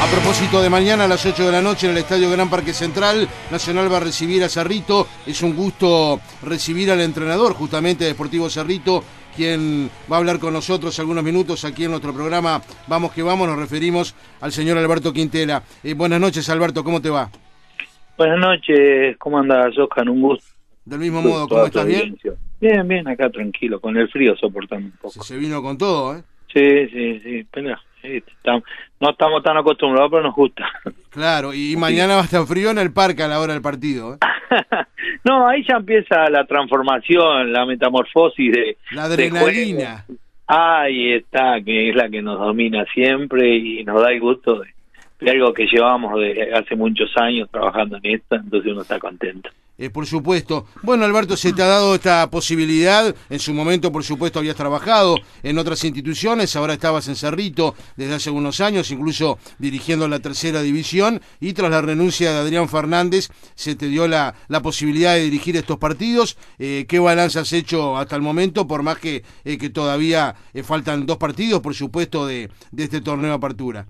A propósito de mañana a las 8 de la noche en el Estadio Gran Parque Central, Nacional va a recibir a Cerrito. Es un gusto recibir al entrenador justamente de Deportivo Cerrito, quien va a hablar con nosotros algunos minutos aquí en nuestro programa Vamos que vamos. Nos referimos al señor Alberto Quintela. Eh, buenas noches, Alberto, ¿cómo te va? Buenas noches, ¿cómo andas, Oscar? Un gusto. Del mismo modo, ¿cómo estás? ¿Bien? Bien, bien, acá tranquilo, con el frío soportando un poco. Se, se vino con todo, ¿eh? Sí, sí, sí, no estamos tan acostumbrados, pero nos gusta. Claro, y mañana va a estar frío en el parque a la hora del partido. ¿eh? no, ahí ya empieza la transformación, la metamorfosis de... La adrenalina. ahí está, que es la que nos domina siempre y nos da el gusto de, de algo que llevamos de hace muchos años trabajando en esto, entonces uno está contento. Eh, por supuesto. Bueno, Alberto, se te ha dado esta posibilidad. En su momento, por supuesto, habías trabajado en otras instituciones. Ahora estabas en Cerrito desde hace algunos años, incluso dirigiendo la tercera división. Y tras la renuncia de Adrián Fernández, se te dio la, la posibilidad de dirigir estos partidos. Eh, ¿Qué balance has hecho hasta el momento? Por más que, eh, que todavía faltan dos partidos, por supuesto, de, de este torneo de apertura.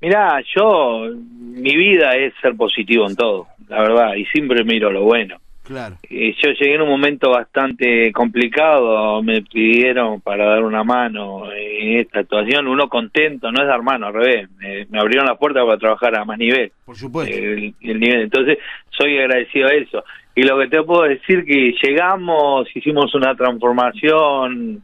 Mirá, yo, mi vida es ser positivo en todo, la verdad, y siempre miro lo bueno. Claro. Y yo llegué en un momento bastante complicado, me pidieron para dar una mano en esta actuación, uno contento, no es dar mano, al revés, me, me abrieron la puerta para trabajar a más nivel. Por supuesto. El, el nivel. Entonces, soy agradecido a eso. Y lo que te puedo decir que llegamos, hicimos una transformación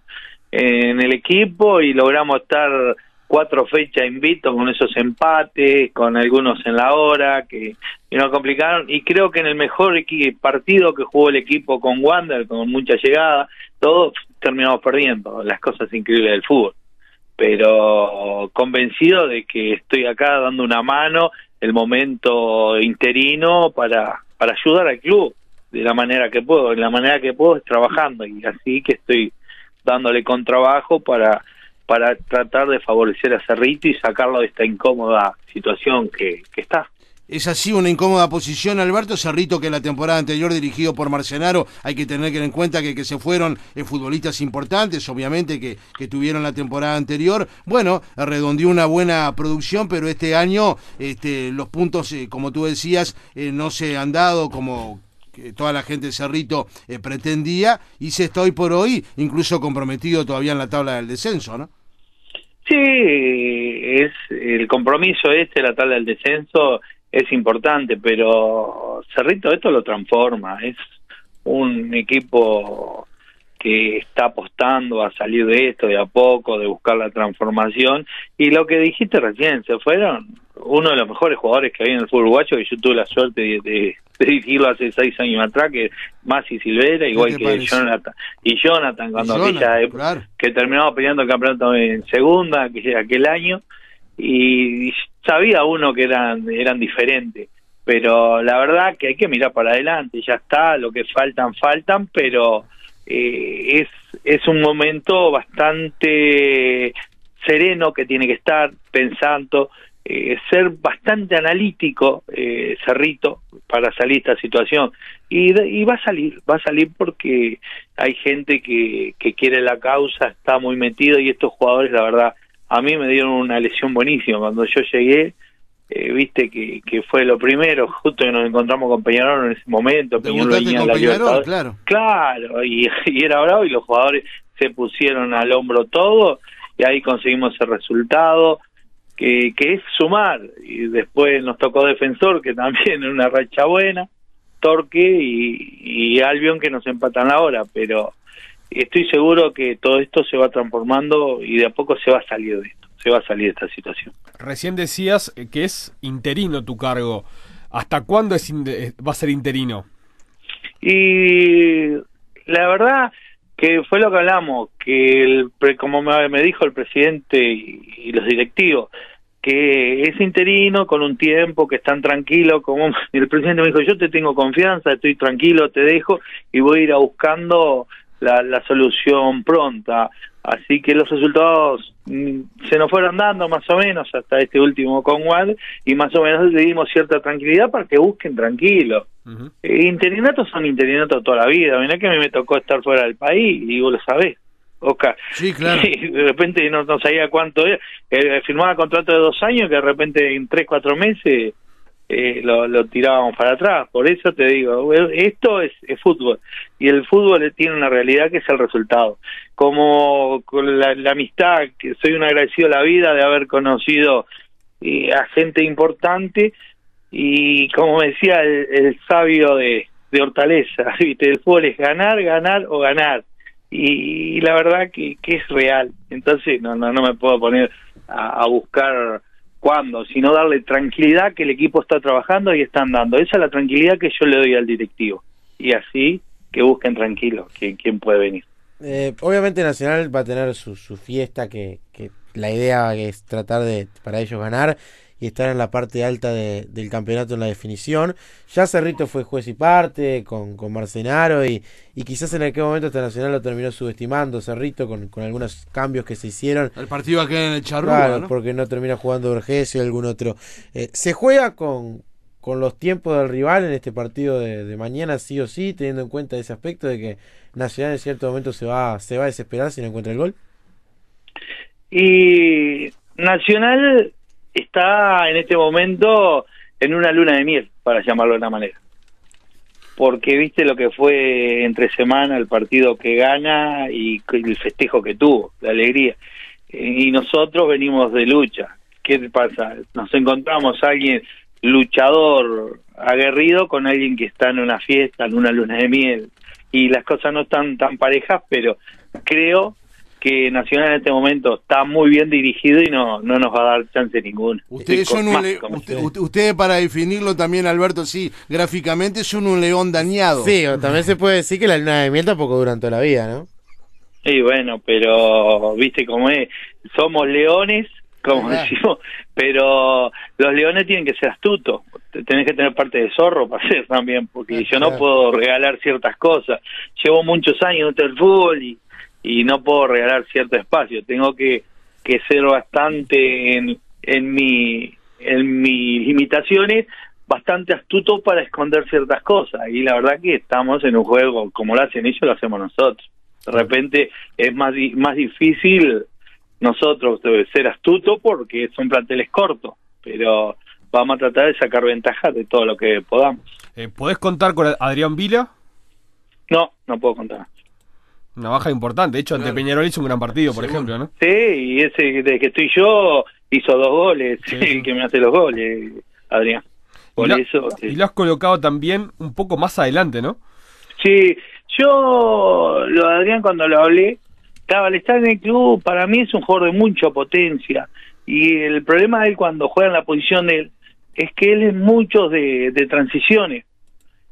en el equipo y logramos estar cuatro fechas invito con esos empates, con algunos en la hora que, que nos complicaron y creo que en el mejor partido que jugó el equipo con Wander, con mucha llegada, todos terminamos perdiendo, las cosas increíbles del fútbol. Pero convencido de que estoy acá dando una mano, el momento interino para, para ayudar al club de la manera que puedo, de la manera que puedo es trabajando y así que estoy dándole con trabajo para para tratar de favorecer a Cerrito y sacarlo de esta incómoda situación que está. Es así una incómoda posición, Alberto Cerrito, que la temporada anterior dirigido por Marcenaro, hay que tener en cuenta que, que se fueron eh, futbolistas importantes, obviamente, que, que tuvieron la temporada anterior. Bueno, redondeó una buena producción, pero este año este, los puntos, eh, como tú decías, eh, no se han dado como que toda la gente de Cerrito eh, pretendía, y se está hoy por hoy incluso comprometido todavía en la tabla del descenso, ¿no? Sí, es el compromiso este, la tabla del descenso, es importante, pero Cerrito esto lo transforma, es un equipo que está apostando a salir de esto de a poco, de buscar la transformación, y lo que dijiste recién, se fueron uno de los mejores jugadores que había en el fútbol uruguayo, que yo tuve la suerte de, de, de dirigirlo hace seis años atrás, que Masi Silvera, igual que parece? Jonathan, y Jonathan, cuando Jonathan, aquella claro. que terminamos peleando el campeonato en segunda, que aquel año, y sabía uno que eran, eran diferentes, pero la verdad que hay que mirar para adelante, ya está, lo que faltan, faltan, pero eh, es, es un momento bastante sereno que tiene que estar pensando, eh, ser bastante analítico, eh, Cerrito, para salir de esta situación. Y, y va a salir, va a salir porque hay gente que, que quiere la causa, está muy metido y estos jugadores, la verdad, a mí me dieron una lesión buenísima. Cuando yo llegué, eh, viste que, que fue lo primero, justo que nos encontramos con Peñarol en ese momento. Peñarol Debutaste venía con en la Peñarol, claro. Claro, y, y era bravo y los jugadores se pusieron al hombro todo y ahí conseguimos el resultado que, que es sumar y después nos tocó defensor que también en una racha buena Torque y, y Albion que nos empatan ahora pero estoy seguro que todo esto se va transformando y de a poco se va a salir de esto se va a salir de esta situación Recién decías que es interino tu cargo. ¿Hasta cuándo es va a ser interino? Y la verdad que fue lo que hablamos, que el, como me, dijo el presidente y, los directivos, que es interino con un tiempo que están tranquilos, como y el presidente me dijo, yo te tengo confianza, estoy tranquilo, te dejo y voy a ir a buscando la, la solución pronta. Así que los resultados mm, se nos fueron dando más o menos hasta este último con Wad y más o menos le dimos cierta tranquilidad para que busquen tranquilo. Eh, interinatos son interinatos toda la vida. Mirá que a mí me tocó estar fuera del país y vos lo sabés. Oscar. Sí, claro. Y de repente no, no sabía cuánto era. Eh, firmaba contrato de dos años que de repente en tres, cuatro meses eh, lo, tirábamos para atrás. Por eso te digo, esto es, es, fútbol. Y el fútbol tiene una realidad que es el resultado. Como con la, la amistad, que soy un agradecido a la vida de haber conocido eh, a gente importante y como decía el, el sabio de, de Hortaleza, ¿viste? el fútbol es ganar, ganar o ganar y, y la verdad que, que, es real. Entonces no, no, no me puedo poner a, buscar cuándo, sino darle tranquilidad que el equipo está trabajando y están dando. Esa es la tranquilidad que yo le doy al directivo. Y así que busquen tranquilo quién, quién puede venir. Eh, obviamente Nacional va a tener su, su fiesta que, que la idea es tratar de para ellos ganar y estar en la parte alta de, del campeonato en la definición. Ya Cerrito fue juez y parte con, con Marcenaro y, y quizás en aquel momento este Nacional lo terminó subestimando Cerrito con, con algunos cambios que se hicieron. El partido aquel en el Charrúa, Claro, ¿no? porque no termina jugando Vergesio y algún otro. Eh, se juega con, con los tiempos del rival en este partido de, de, mañana, sí o sí, teniendo en cuenta ese aspecto de que Nacional en cierto momento se va, se va a desesperar si no encuentra el gol. Y Nacional está en este momento en una luna de miel, para llamarlo de una manera. Porque viste lo que fue entre semana el partido que gana y el festejo que tuvo, la alegría. Y nosotros venimos de lucha. ¿Qué pasa? Nos encontramos a alguien luchador, aguerrido, con alguien que está en una fiesta, en una luna de miel. Y las cosas no están tan parejas, pero creo que Nacional en este momento está muy bien dirigido y no, no nos va a dar chance ninguna. Ustedes son un le usted, usted, para definirlo también, Alberto, sí, gráficamente son un león dañado. Sí, o también se puede decir que la luna de miel tampoco dura toda la vida, ¿no? Sí, bueno, pero viste cómo es, somos leones, como decimos, pero los leones tienen que ser astutos, tenés que tener parte de zorro para ser también, porque ah, yo no puedo regalar ciertas cosas. Llevo muchos años en el fútbol y y no puedo regalar cierto espacio. Tengo que, que ser bastante en, en mi en mis limitaciones bastante astuto para esconder ciertas cosas. Y la verdad que estamos en un juego como lo hacen ellos lo hacemos nosotros. De repente es más más difícil nosotros ser astuto porque son planteles cortos pero vamos a tratar de sacar ventaja de todo lo que podamos. Eh, ¿Podés contar con Adrián Vila? No, no puedo contar una baja importante. De hecho, ante claro. Peñarol hizo un gran partido, por sí, ejemplo, ¿no? Sí, y ese de que estoy yo hizo dos goles, sí. el que me hace los goles, Adrián. Por y lo, eso. Sí. Y lo has colocado también un poco más adelante, ¿no? Sí, yo, lo de Adrián, cuando lo hablé, estaba al estar en el club, para mí es un jugador de mucha potencia. Y el problema de él cuando juega en la posición de él es que él es mucho de, de transiciones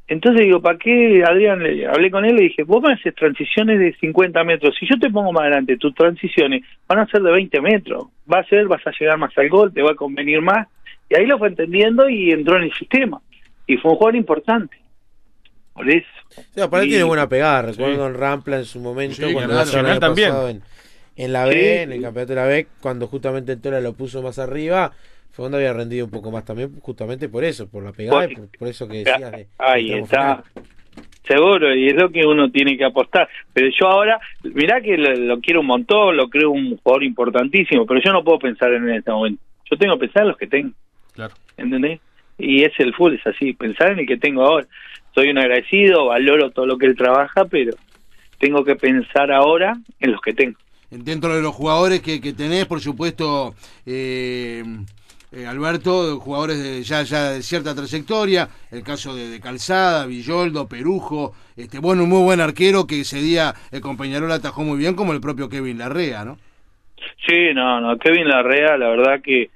entonces digo, ¿para qué, Adrián? Le hablé con él y le dije, vos me haces transiciones de 50 metros. Si yo te pongo más adelante, tus transiciones van a ser de 20 metros. Va a ser, vas a llegar más al gol, te va a convenir más. Y ahí lo fue entendiendo y entró en el sistema. Y fue un jugador importante. Por eso. Sí, aparte y... tiene buena pegada. Recuerdo en Rampla en su momento, sí, cuando Nacional también. En, en, la B, sí, en el campeonato de la B, cuando justamente el Tola lo puso más arriba Fondo había rendido un poco más también, justamente por eso, por la pegada y por, por eso que decías. De, Ahí de está. Seguro, y es lo que uno tiene que apostar. Pero yo ahora, mirá que lo, lo, quiero un montón, lo creo un jugador importantísimo, pero yo no puedo pensar en este momento. Yo tengo que pensar en los que tengo. Claro. ¿Entendés? Y es el full, es así, pensar en el que tengo ahora. Soy un agradecido, valoro todo lo que él trabaja, pero tengo que pensar ahora en los que tengo. Dentro de los jugadores que, que tenés, por supuesto, eh, eh, Alberto, jugadores de, ya, ya de cierta trayectoria, el caso de, Calzada, Villoldo, Perujo, este bueno, un muy buen arquero que ese día el compañero atajó muy bien, como el propio Kevin Larrea, ¿no? Sí, no, no, Kevin Larrea, la verdad que,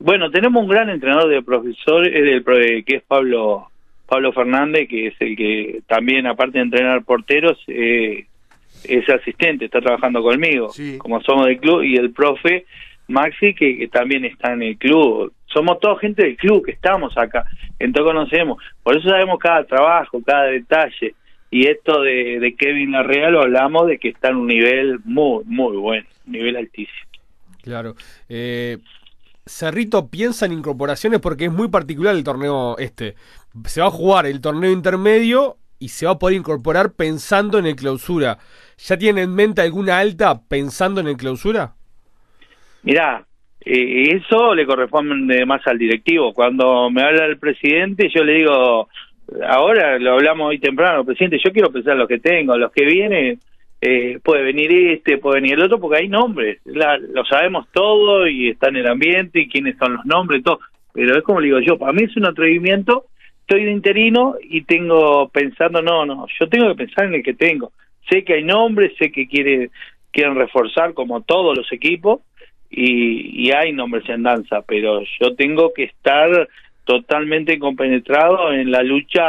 bueno, tenemos un gran entrenador de profesor, el, que es Pablo Pablo Fernández, que es el que también, aparte de entrenar porteros, eh, es asistente, está trabajando conmigo, sí. como somos del club, y el profe Maxi, que, que, también está en el club. Somos toda gente del club que estamos acá, entonces conocemos. Por eso sabemos cada trabajo, cada detalle. Y esto de, de Kevin Larrea lo hablamos de que está en un nivel muy, muy bueno, nivel altísimo. Claro. Eh, Cerrito piensa en incorporaciones porque es muy particular el torneo este. Se va a jugar el torneo intermedio y se va a poder incorporar pensando en el clausura. ¿Ya tiene en mente alguna alta pensando en el clausura? Mirá, eh, eso le corresponde más al directivo. Cuando me habla el presidente, yo le digo, ahora lo hablamos hoy temprano, presidente, yo quiero pensar los que tengo, los que vienen, eh, puede venir este, puede venir el otro, porque hay nombres, lo sabemos todo y está en el ambiente y quiénes son los nombres, todo. Pero es como le digo yo, para mí es un atrevimiento, estoy de interino y tengo pensando, no, no, yo tengo que pensar en el que tengo. Sé que hay nombres, sé que quiere, quieren reforzar como todos los equipos y, y hay nombres en danza, pero yo tengo que estar totalmente compenetrado en la lucha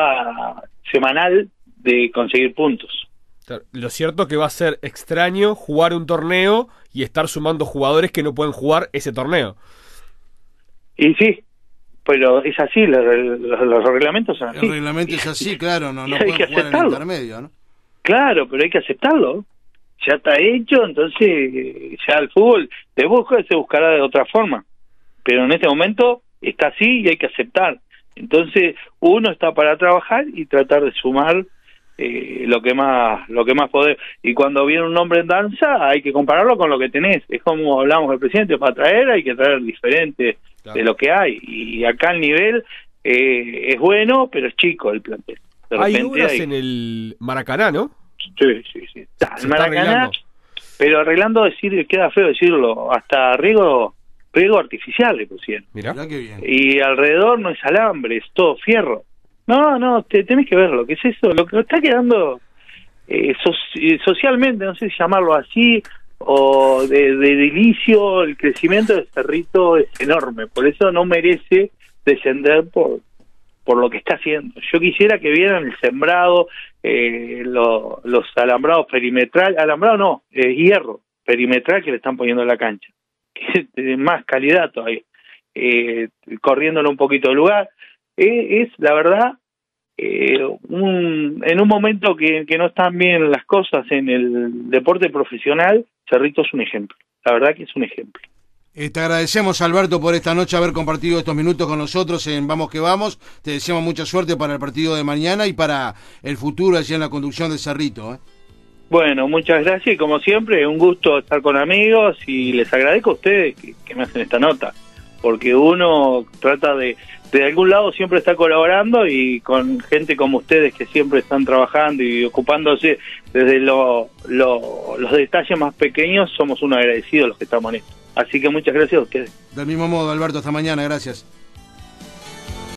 semanal de conseguir puntos. Lo cierto es que va a ser extraño jugar un torneo y estar sumando jugadores que no pueden jugar ese torneo. Y sí, pero es así, los, reglamentos son así. El reglamento es así, claro, no, no pueden jugar en el intermedio, ¿no? Claro, pero hay que aceptarlo. Ya está hecho, entonces ya el fútbol de busca se buscará de otra forma. Pero en este momento está así y hay que aceptar. Entonces uno está para trabajar y tratar de sumar eh, lo que más lo que más poder y cuando viene un nombre en danza hay que compararlo con lo que tenés es como hablamos del presidente para traer hay que traer diferente de lo que hay y acá el nivel eh, es bueno pero es chico el plantel hay obras en el Maracaná ¿no? sí sí sí el Maracaná pero arreglando decir queda feo decirlo hasta riego riego artificial le pusieron Mirá. qué bien. y alrededor no es alambre es todo fierro no, no, te, tenés que verlo, ¿qué es eso? Lo que está quedando eh, eh, socialmente, no sé si llamarlo así, o de, de delicio, el crecimiento de Cerrito es enorme, por eso no merece descender por, por lo que está haciendo. Yo quisiera que vieran el sembrado, eh, los alambrados perimetral, alambrado no, eh, hierro perimetral que le están poniendo en la cancha, que es más calidad todavía, eh, corriéndolo un poquito de lugar es, la verdad, eh, un, en un momento que, que no están bien las cosas en el deporte profesional, Cerrito es un ejemplo. La verdad que es un ejemplo. Eh, te agradecemos, Alberto, por esta noche haber compartido estos minutos con nosotros en Vamos que Vamos. Te deseamos mucha suerte para el partido de mañana y para el futuro allí en la conducción de Cerrito. ¿eh? Bueno, muchas gracias y como siempre, un gusto estar con amigos y les agradezco a ustedes que me hacen esta nota, porque uno trata de, de algún lado siempre está colaborando y con gente como ustedes que siempre están trabajando y ocupándose desde los detalles más pequeños, somos unos agradecidos los que estamos en esto. Así que muchas gracias a ustedes. Del mismo modo, Alberto, hasta mañana, gracias.